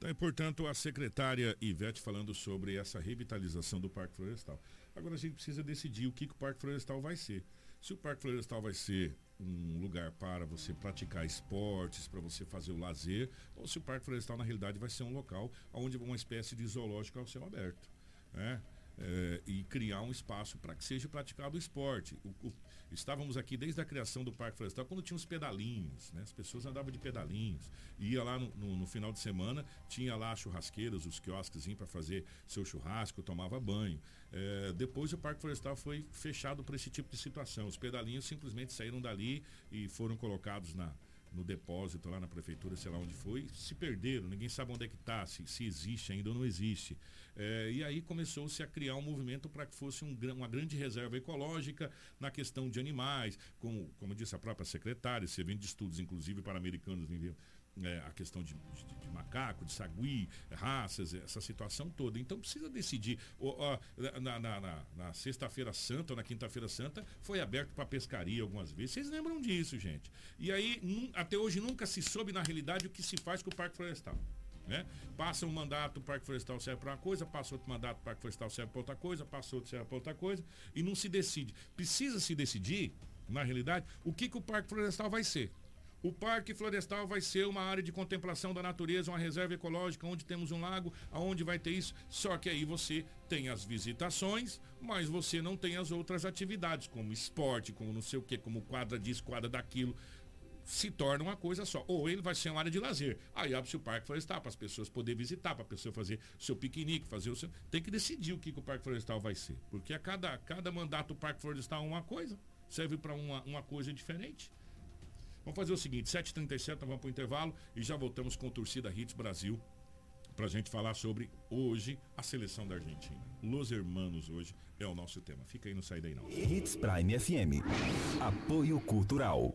Então, portanto, a secretária Ivete falando sobre essa revitalização do Parque Florestal. Agora a gente precisa decidir o que, que o Parque Florestal vai ser. Se o Parque Florestal vai ser um lugar para você praticar esportes, para você fazer o lazer, ou se o Parque Florestal, na realidade, vai ser um local onde uma espécie de zoológico ao céu aberto. Né? É, e criar um espaço para que seja praticado o esporte. O, estávamos aqui desde a criação do Parque Florestal, quando tinha os pedalinhos, né? as pessoas andavam de pedalinhos. Ia lá no, no, no final de semana, tinha lá churrasqueiras, os quiosques para fazer seu churrasco, tomava banho. É, depois o Parque Florestal foi fechado por esse tipo de situação. Os pedalinhos simplesmente saíram dali e foram colocados na, no depósito lá na prefeitura, sei lá onde foi, se perderam, ninguém sabe onde é que está, se, se existe ainda ou não existe. É, e aí começou-se a criar um movimento para que fosse um, uma grande reserva ecológica na questão de animais, como, como disse a própria secretária, vem de estudos, inclusive para americanos, é, a questão de, de, de, macaco, de sagui, raças, essa situação toda. Então precisa decidir. O, na, na, na, na sexta-feira santa ou na quinta-feira santa foi aberto para pescaria algumas vezes. Vocês lembram disso, gente? E aí, num, até hoje nunca se soube na realidade o que se faz com o Parque Florestal. Né? Passa um mandato, o Parque Florestal serve para uma coisa, passa outro mandato, o Parque Florestal serve para outra coisa, passa outro serve para outra coisa, e não se decide. Precisa se decidir, na realidade, o que, que o Parque Florestal vai ser. O Parque Florestal vai ser uma área de contemplação da natureza, uma reserva ecológica, onde temos um lago, aonde vai ter isso. Só que aí você tem as visitações, mas você não tem as outras atividades, como esporte, como não sei o que, como quadra disso, quadra daquilo. Se torna uma coisa só. Ou ele vai ser uma área de lazer. Aí abre-se o Parque Florestal para as pessoas poderem visitar, para a pessoa fazer seu piquenique, fazer o seu. Tem que decidir o que, que o Parque Florestal vai ser. Porque a cada, cada mandato o Parque Florestal é uma coisa, serve para uma, uma coisa diferente. Vamos fazer o seguinte, 7h37, nós vamos para o intervalo e já voltamos com Torcida Hits Brasil para a gente falar sobre hoje a seleção da Argentina. Los Hermanos hoje é o nosso tema. Fica aí, não sai daí não. Hits Prime FM. Apoio Cultural.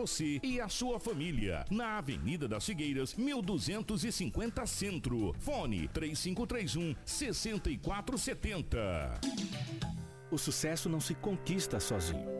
você e a sua família. Na Avenida das Figueiras, 1250 Centro. Fone 3531 6470. O sucesso não se conquista sozinho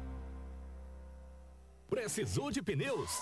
Precisou de pneus?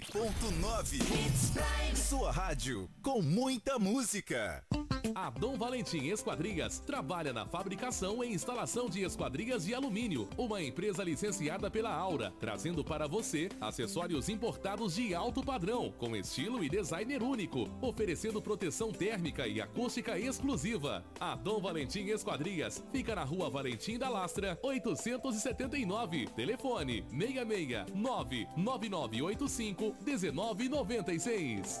87.9 Sua rádio com muita música. A Dom Valentim Esquadrias trabalha na fabricação e instalação de esquadrias de alumínio, uma empresa licenciada pela Aura, trazendo para você acessórios importados de alto padrão, com estilo e designer único, oferecendo proteção térmica e acústica exclusiva. A Dom Valentim Esquadrias fica na Rua Valentim da Lastra, 879. Telefone 66 99985 1996.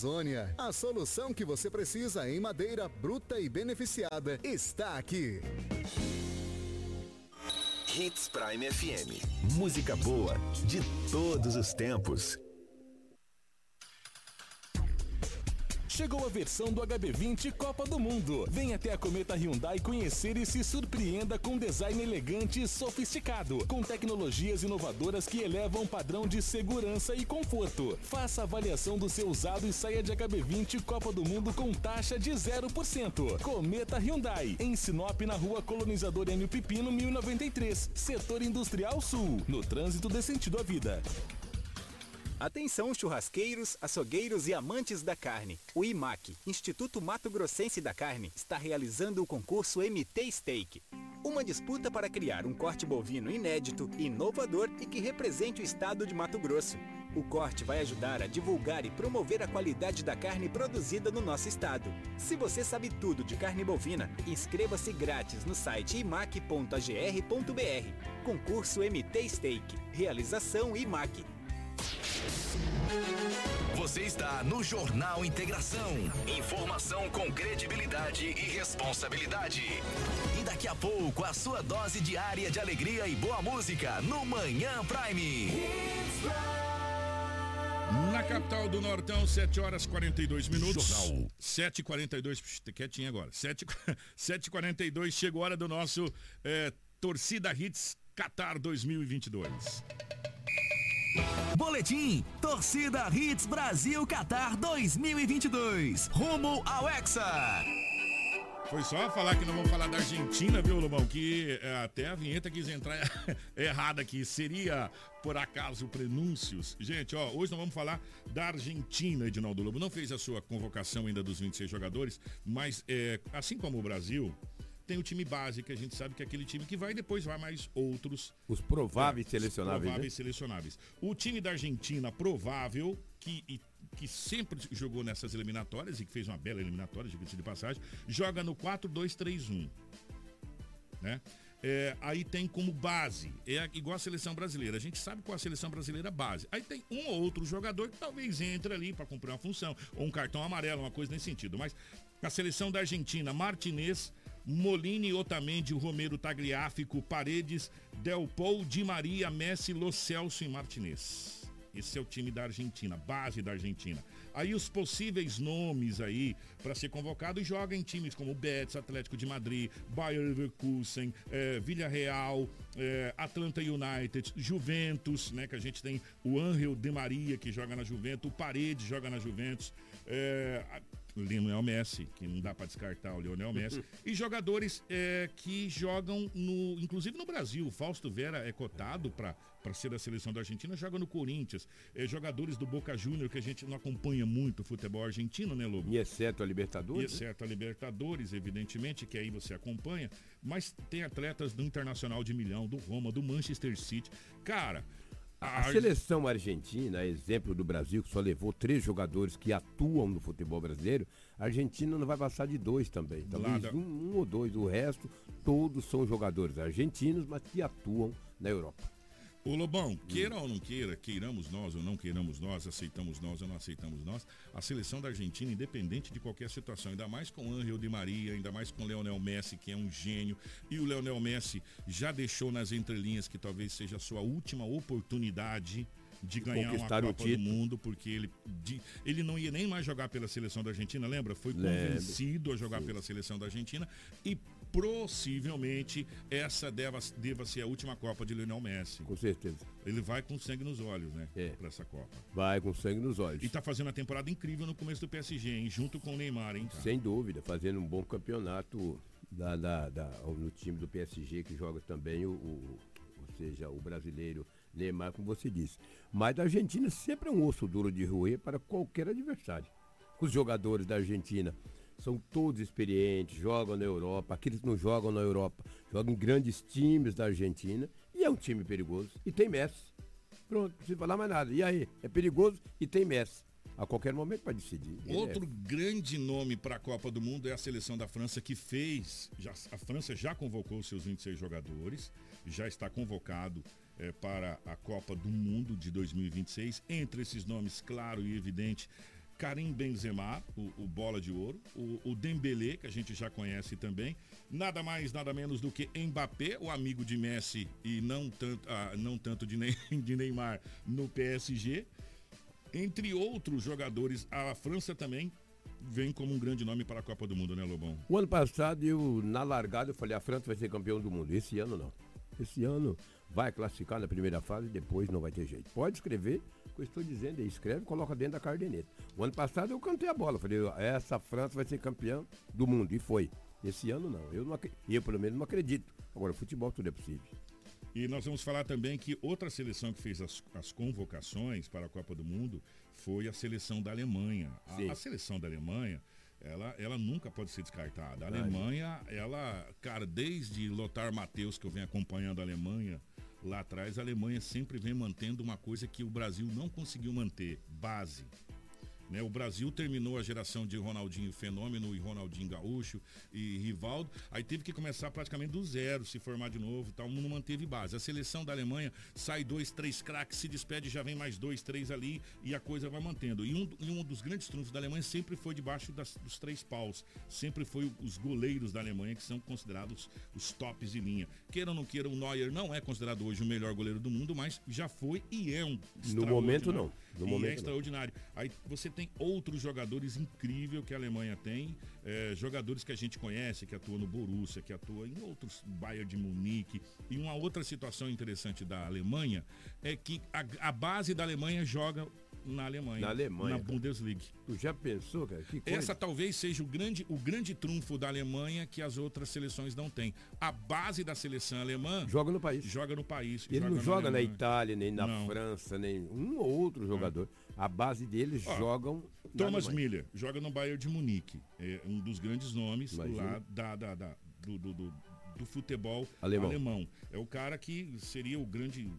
Amazônia. A solução que você precisa em madeira bruta e beneficiada está aqui. Hits Prime FM. Música boa de todos os tempos. Chegou a versão do HB20 Copa do Mundo. Venha até a Cometa Hyundai conhecer e se surpreenda com design elegante e sofisticado, com tecnologias inovadoras que elevam o padrão de segurança e conforto. Faça avaliação do seu usado e saia de HB20 Copa do Mundo com taxa de 0%. Cometa Hyundai, em Sinop, na rua Colonizador Enio Pipino, 1093, Setor Industrial Sul, no trânsito de sentido à vida. Atenção churrasqueiros, açougueiros e amantes da carne. O IMAC, Instituto Mato Grossense da Carne, está realizando o concurso MT Steak. Uma disputa para criar um corte bovino inédito, inovador e que represente o estado de Mato Grosso. O corte vai ajudar a divulgar e promover a qualidade da carne produzida no nosso estado. Se você sabe tudo de carne bovina, inscreva-se grátis no site imac.agr.br. Concurso MT Steak. Realização IMAC. Você está no Jornal Integração. Informação com credibilidade e responsabilidade. E daqui a pouco, a sua dose diária de alegria e boa música no Manhã Prime. Na capital do Nortão, 7 horas 42 minutos. Jornal. 7h42, quietinho agora. 7h42, chegou a hora do nosso é, Torcida Hits Qatar 2022. Boletim Torcida Hits Brasil Qatar 2022. Rumo ao Hexa. Foi só falar que não vamos falar da Argentina, viu, Lobão? Que é, até a vinheta quis entrar errada aqui. Seria, por acaso, prenúncios? Gente, ó, hoje nós vamos falar da Argentina, Edinaldo Lobo. Não fez a sua convocação ainda dos 26 jogadores, mas é, assim como o Brasil, tem o time base, que a gente sabe que é aquele time que vai depois vai mais outros. Os prováveis é, selecionáveis. Prováveis né? selecionáveis. O time da Argentina, provável, que, e, que sempre jogou nessas eliminatórias e que fez uma bela eliminatória, diga-se de passagem, joga no 4-2-3-1. Né? É, aí tem como base, é igual a seleção brasileira. A gente sabe qual é a seleção brasileira base. Aí tem um ou outro jogador que talvez entre ali para cumprir uma função, ou um cartão amarelo, uma coisa nesse sentido. Mas a seleção da Argentina, Martinez, Molini, Otamendi, Romero, Tagliafico, Paredes, Del Paul, Di Maria, Messi, Lo Celso e Martinez. Esse é o time da Argentina, base da Argentina. Aí os possíveis nomes aí para ser convocado joga em times como Betis, Atlético de Madrid, Bayer Leverkusen, é, Villarreal, é, Atlanta United, Juventus, né? Que a gente tem o Angel De Maria que joga na Juventus, o Paredes joga na Juventus. É, Lionel Messi, que não dá para descartar o Lionel Messi, e jogadores é, que jogam no, inclusive no Brasil. O Fausto Vera é cotado para para ser da seleção da Argentina, joga no Corinthians. É, jogadores do Boca Júnior, que a gente não acompanha muito o futebol argentino, né, Lobo? E exceto a Libertadores? E exceto a Libertadores, evidentemente, que aí você acompanha. Mas tem atletas do Internacional de Milhão, do Roma, do Manchester City. Cara, a, seleção argentina, exemplo do Brasil, que só levou três jogadores que atuam no futebol brasileiro, a Argentina não vai passar de dois também. Talvez um, um ou dois. O resto, todos são jogadores argentinos, mas que atuam na Europa. Ô Lobão, queira ou não queira, queiramos nós ou não queiramos nós, aceitamos nós ou não aceitamos nós, a seleção da Argentina, independente de qualquer situação, ainda mais com Angel Di Maria, ainda mais com Leonel Messi, que é um gênio, e o Leonel Messi já deixou nas entrelinhas que talvez seja a sua última oportunidade de ganhar uma Copa do Mundo, porque ele, de, ele não ia nem mais jogar pela seleção da Argentina, lembra? Foi convencido a jogar Sim. pela seleção da Argentina e possivelmente essa deva, deva ser a última Copa de Lionel Messi. Com certeza. Ele vai com sangue nos olhos, né? É. Pra essa Copa. Vai com sangue nos olhos. E tá fazendo uma temporada incrível no começo do PSG, hein? Junto com o Neymar, hein? Cara? Sem dúvida, fazendo um bom campeonato da, da, da, no time do PSG, que joga também o, o ou seja, o brasileiro Neymar, como você disse. Mas a Argentina sempre é um osso duro de roer para qualquer adversário. Os jogadores da Argentina são todos experientes, jogam na Europa. Aqueles que não jogam na Europa jogam em grandes times da Argentina e é um time perigoso. E tem Messi. Pronto, não precisa falar mais nada. E aí? É perigoso e tem Messi. A qualquer momento pode decidir. Outro é. grande nome para a Copa do Mundo é a seleção da França que fez. Já, a França já convocou seus 26 jogadores, já está convocado é, para a Copa do Mundo de 2026. Entre esses nomes, claro e evidente, Karim Benzema, o, o bola de ouro, o, o Dembélé, que a gente já conhece também, nada mais, nada menos do que Mbappé, o amigo de Messi e não tanto, ah, não tanto de, de Neymar no PSG. Entre outros jogadores, a França também vem como um grande nome para a Copa do Mundo, né, Lobão? O ano passado, eu, na largada, eu falei, a França vai ser campeão do mundo. Esse ano não. Esse ano vai classificar na primeira fase e depois não vai ter jeito. Pode escrever eu estou dizendo aí, escreve coloca dentro da cardeneta. O ano passado eu cantei a bola, falei, essa França vai ser campeã do mundo, e foi. Esse ano não, eu, não, eu pelo menos não acredito. Agora, futebol tudo é possível. E nós vamos falar também que outra seleção que fez as, as convocações para a Copa do Mundo foi a seleção da Alemanha. A, a, seleção da Alemanha, ela, ela nunca pode ser descartada. A Alemanha, ela, cara, desde Lothar Matheus, que eu venho acompanhando a Alemanha, lá atrás, a Alemanha sempre vem mantendo uma coisa que o Brasil não conseguiu manter: base. Né? O Brasil terminou a geração de Ronaldinho Fenômeno e Ronaldinho Gaúcho e Rivaldo. Aí teve que começar praticamente do zero, se formar de novo tal. Não manteve base. A seleção da Alemanha sai dois, três craques, se despede, já vem mais dois, três ali e a coisa vai mantendo. E um, e um dos grandes trunfos da Alemanha sempre foi debaixo das, dos três paus. Sempre foi os goleiros da Alemanha, que são considerados os tops de linha. Queira ou não queira, o Neuer não é considerado hoje o melhor goleiro do mundo, mas já foi e é um. No momento não. No e momento é extraordinário. Não. Aí você tem outros jogadores incríveis que a Alemanha tem, é, jogadores que a gente conhece, que atuam no Borussia, que atuam em outros Bayern de Munique. E uma outra situação interessante da Alemanha é que a, a base da Alemanha joga na Alemanha. Na Alemanha. Na Bundesliga. Tu já pensou, cara? Essa talvez seja o grande, o grande trunfo da Alemanha que as outras seleções não têm. A base da seleção alemã. Joga no país. Joga no país. Ele joga não joga na Itália, nem na não. França, nem um ou outro jogador. A base deles Ó, jogam. Thomas Miller joga no Bayern de Munique. É um dos grandes nomes Imagina. lá da, da, da do, do, do, do, futebol alemão. alemão. É o cara que seria o grande.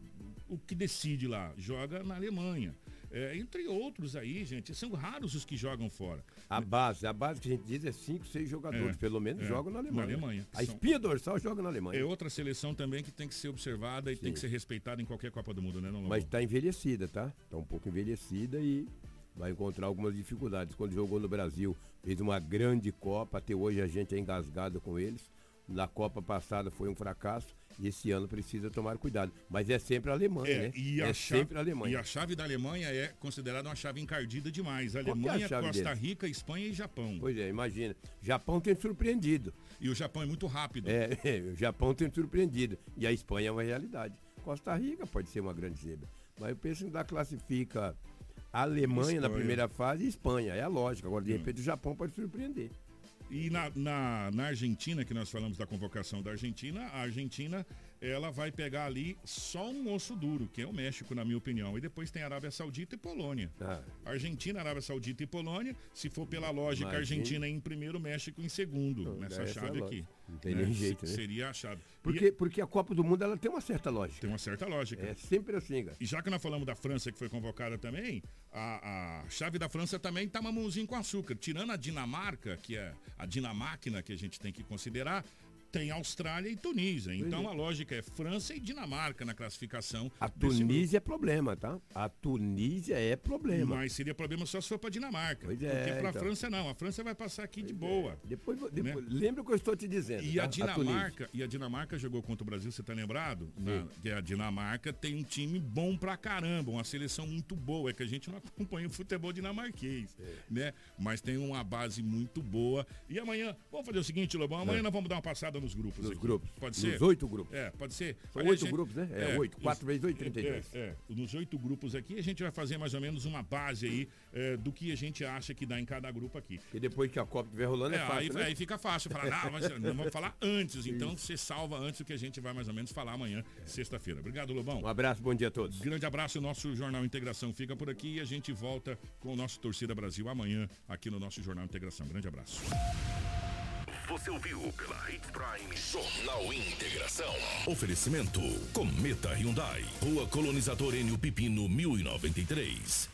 O que decide lá. Joga na Alemanha. É, entre outros aí, gente, são raros os que jogam fora. A base, a base que a gente diz é cinco, seis jogadores, é, pelo menos é, jogam na Alemanha. Na Alemanha. A são... espinha dorsal joga na Alemanha. É outra seleção também que tem que ser observada e Sim. tem que ser respeitada em qualquer Copa do Mundo, né, não, Mas está envelhecida, tá? Está um pouco envelhecida e vai encontrar algumas dificuldades. Quando jogou no Brasil, fez uma grande Copa, até hoje a gente é engasgado com eles. Na Copa passada foi um fracasso esse ano precisa tomar cuidado. Mas é sempre a Alemanha, É, né? e a é chave- sempre a Alemanha. E a chave da Alemanha é considerada uma chave encardida demais. É a Alemanha, chave Costa deles? Rica, Espanha e Japão. Pois é, imagina. Japão tem surpreendido. E o Japão é muito rápido. É, o Japão tem surpreendido. E a Espanha é uma realidade. Costa Rica pode ser uma grande zebra. Mas eu penso que ainda classifica a Alemanha na Espanha. primeira fase e Espanha. É a lógica. Agora, de Hum. repente, o Japão pode surpreender. E na, na, na Argentina, que nós falamos da convocação da Argentina, a Argentina ela vai pegar ali só um osso duro, que é o México, na minha opinião. E depois tem Arábia Saudita e Polônia. Ah, Argentina, Arábia Saudita e Polônia. Se for pela lógica, Imagina. Argentina em primeiro, México em segundo, Não, nessa essa é chave aqui. Não tem né? nem jeito, né? Seria a chave. porque, E porque a Copa do Mundo ela tem uma certa lógica. tem uma certa lógica. É sempre assim, cara. E já que nós falamos da França que foi convocada também, a, a chave da França também tá mamãozinho com açúcar. Tirando a Dinamarca, que é a dinamáquina que a gente tem que considerar, tem Austrália e Tunísia. Então a lógica é França e Dinamarca na classificação. A Tunísia é problema, tá? A Tunísia é problema. Mas seria problema só se for para Dinamarca. Pois é, porque para a então. França não. A França vai passar aqui de boa. Depois, depois lembra o que eu estou te dizendo. E tá? a. Dinamarca, e a Dinamarca jogou contra o Brasil, você tá lembrado? Na- que a Dinamarca tem um time bom pra caramba, uma seleção muito boa. É que a gente não acompanha o futebol dinamarquês, É. né? Mas tem uma base muito boa. E amanhã, vamos fazer o seguinte, Lobão, amanhã É. nós vamos dar uma passada nos grupos Nos aqui. grupos. Pode ser? Nos oito grupos. É, pode ser. São oito gente- grupos, né? É, oito. Quatro vezes oito, 32. É, é. Nos oito grupos aqui, a gente vai fazer mais ou menos uma base aí é, do que a gente acha que dá em cada grupo aqui. E depois que a Copa estiver rolando é, É, fácil, aí, né? aí fica fácil falar, não, mas não vamos falar antes, então você salva antes o que a gente vai mais ou menos falar amanhã, sexta-feira. Obrigado, Lobão. Um abraço, bom dia a todos. Grande abraço, o nosso Jornal Integração fica por aqui e a gente volta com o nosso Torcida Brasil amanhã aqui no nosso Jornal Integração. Grande abraço. Você ouviu pela Hits Prime Jornal Integração. Oferecimento Cometa Hyundai. Rua Colonizador Enio Pipino 1093.